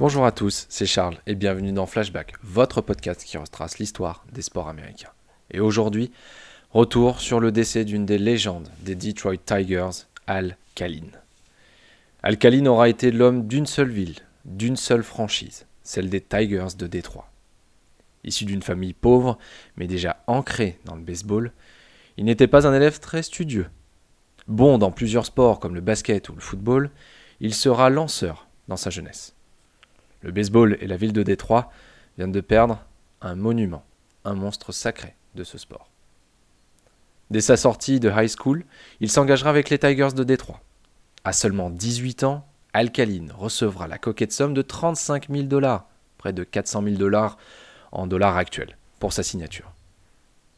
Bonjour à tous, c'est Charles et bienvenue dans Flashback, votre podcast qui retrace l'histoire des sports américains. Et aujourd'hui, retour sur le décès d'une des légendes des Detroit Tigers, Al Kalin. Al Kalin aura été l'homme d'une seule ville, d'une seule franchise, celle des Tigers de Détroit. Issu d'une famille pauvre, mais déjà ancrée dans le baseball, il n'était pas un élève très studieux. Bon dans plusieurs sports comme le basket ou le football, il sera lanceur dans sa jeunesse. Le baseball et la ville de Détroit viennent de perdre un monument, un monstre sacré de ce sport. Dès sa sortie de high school, il s'engagera avec les Tigers de Détroit. À seulement 18 ans, Alcaline recevra la coquette somme de 35 000 dollars, près de 400 000 dollars en dollars actuels, pour sa signature.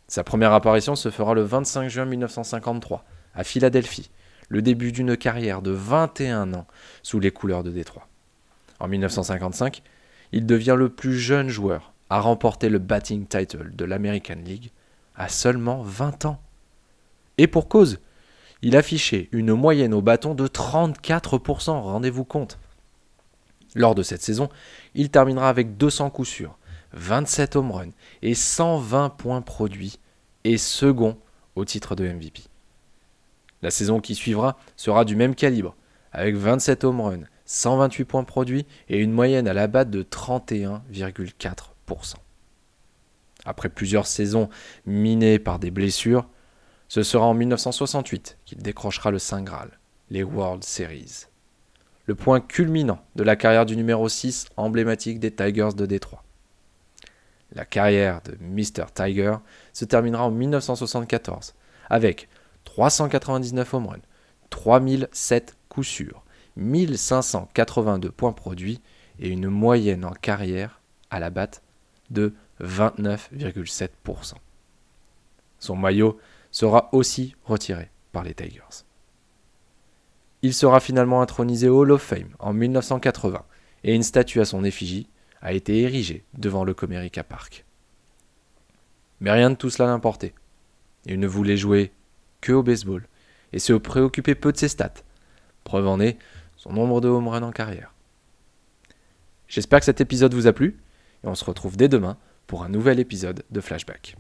Sa première apparition se fera le 25 juin 1953, à Philadelphie, le début d'une carrière de 21 ans sous les couleurs de Détroit. En 1955, il devient le plus jeune joueur à remporter le batting title de l'American League à seulement 20 ans. Et pour cause, il affichait une moyenne au bâton de 34%, rendez-vous compte. Lors de cette saison, il terminera avec 200 coups sûrs, 27 home runs et 120 points produits, et second au titre de MVP. La saison qui suivra sera du même calibre, avec 27 home runs, 128 points produits et une moyenne à la batte de 31,4%. Après plusieurs saisons minées par des blessures, ce sera en 1968 qu'il décrochera le Saint Graal, les World Series. Le point culminant de la carrière du numéro 6 emblématique des Tigers de Détroit. La carrière de Mr. Tiger se terminera en 1974 avec 399 home runs, 3007 coups sûrs, 1582 points produits et une moyenne en carrière à la batte de 29,7%. Son maillot sera aussi retiré par les Tigers. Il sera finalement intronisé au Hall of Fame en 1980 et une statue à son effigie a été érigée devant le Comerica Park. Mais rien de tout cela n'importait. Il ne voulait jouer que au baseball et se préoccupait peu de ses stats. Preuve en est son nombre de home runs en carrière. J'espère que cet épisode vous a plu et on se retrouve dès demain pour un nouvel épisode de Flashback.